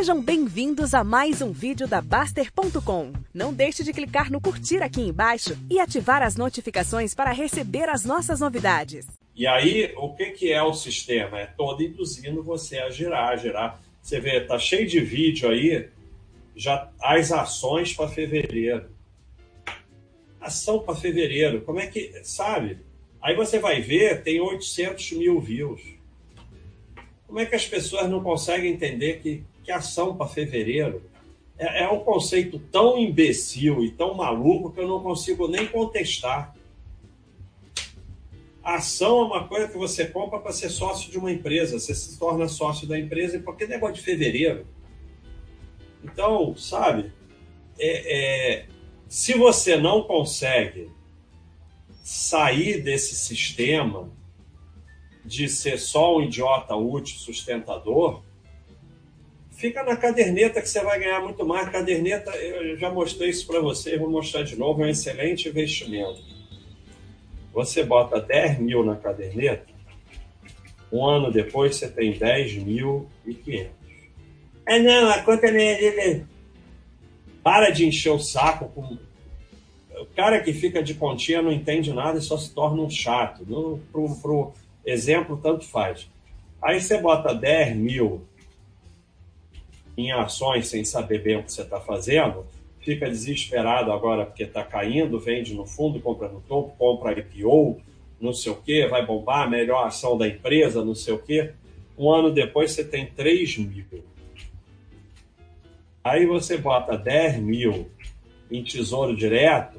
Sejam bem-vindos a mais um vídeo da Baster.com. Não deixe de clicar no curtir aqui embaixo e ativar as notificações para receber as nossas novidades. E aí, o que, que é o sistema? É todo induzindo você a girar, a girar. Você vê, tá cheio de vídeo aí, já as ações para fevereiro. Ação para fevereiro, como é que, sabe? Aí você vai ver, tem 800 mil views. Como é que as pessoas não conseguem entender que, que ação para fevereiro é, é um conceito tão imbecil e tão maluco que eu não consigo nem contestar. Ação é uma coisa que você compra para ser sócio de uma empresa. Você se torna sócio da empresa e qualquer negócio de fevereiro. Então, sabe, é, é, se você não consegue sair desse sistema de ser só um idiota útil, sustentador, fica na caderneta que você vai ganhar muito mais. Caderneta, eu já mostrei isso para você, vou mostrar de novo, é um excelente investimento. Você bota 10 mil na caderneta, um ano depois você tem 10 mil e 500. É não, a conta é... Para de encher o saco com... O cara que fica de continha não entende nada e só se torna um chato. No, pro, Exemplo, tanto faz. Aí você bota 10 mil em ações sem saber bem o que você está fazendo, fica desesperado agora porque está caindo, vende no fundo, compra no topo, compra IPO, não sei o que, vai bombar, melhor ação da empresa, não sei o que. Um ano depois você tem 3 mil. Aí você bota 10 mil em tesouro direto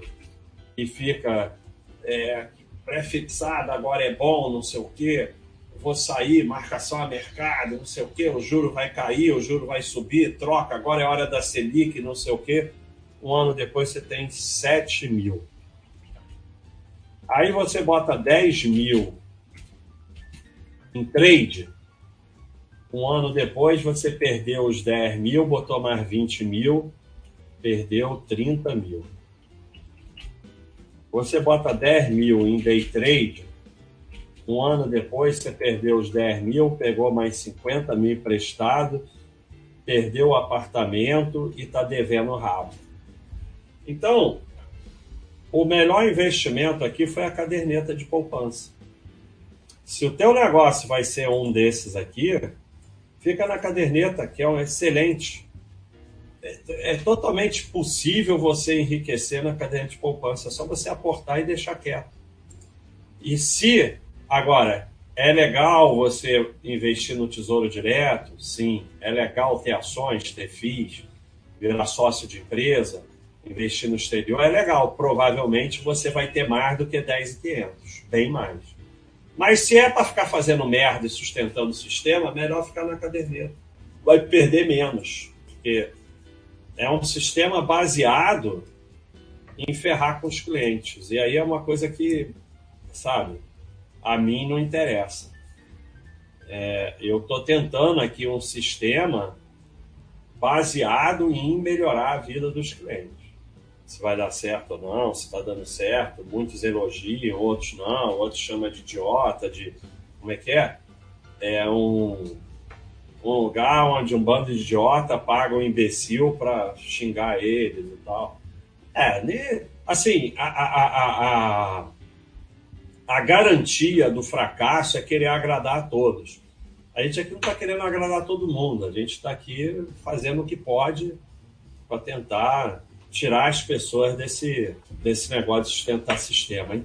e fica é, pré-fixada, agora é bom, não sei o quê, vou sair, marcação a mercado, não sei o quê, o juro vai cair, o juro vai subir, troca, agora é hora da Selic, não sei o quê. Um ano depois você tem 7 mil. Aí você bota 10 mil em trade, um ano depois você perdeu os 10 mil, botou mais 20 mil, perdeu 30 mil. Você bota 10 mil em day trade, um ano depois você perdeu os 10 mil, pegou mais 50 mil emprestado, perdeu o apartamento e está devendo rabo. Então, o melhor investimento aqui foi a caderneta de poupança. Se o teu negócio vai ser um desses aqui, fica na caderneta, que é um excelente é, é, totalmente possível você enriquecer na cadeia de poupança, é só você aportar e deixar quieto. E se, agora, é legal você investir no tesouro direto? Sim. É legal ter ações, ter FIIs, virar sócio de empresa, investir no exterior? É legal. Provavelmente você vai ter mais do que 10,500, bem mais. Mas se é para ficar fazendo merda e sustentando o sistema, melhor ficar na caderneta. Vai perder menos. Porque é um sistema baseado em ferrar com os clientes. E aí é uma coisa que, sabe, a mim não interessa. É, eu estou tentando aqui um sistema baseado em melhorar a vida dos clientes. Se vai dar certo ou não, se está dando certo. Muitos elogiam, outros não, outros chamam de idiota, de. Como é que é? É um um lugar onde um bando de idiota paga um imbecil para xingar eles e tal. É, assim, a, a, a, a, garantia do fracasso é querer agradar a todos. A gente aqui não está querendo agradar todo mundo, a gente está aqui fazendo o que pode para tentar tirar as pessoas desse, desse negócio de sustentar sistema.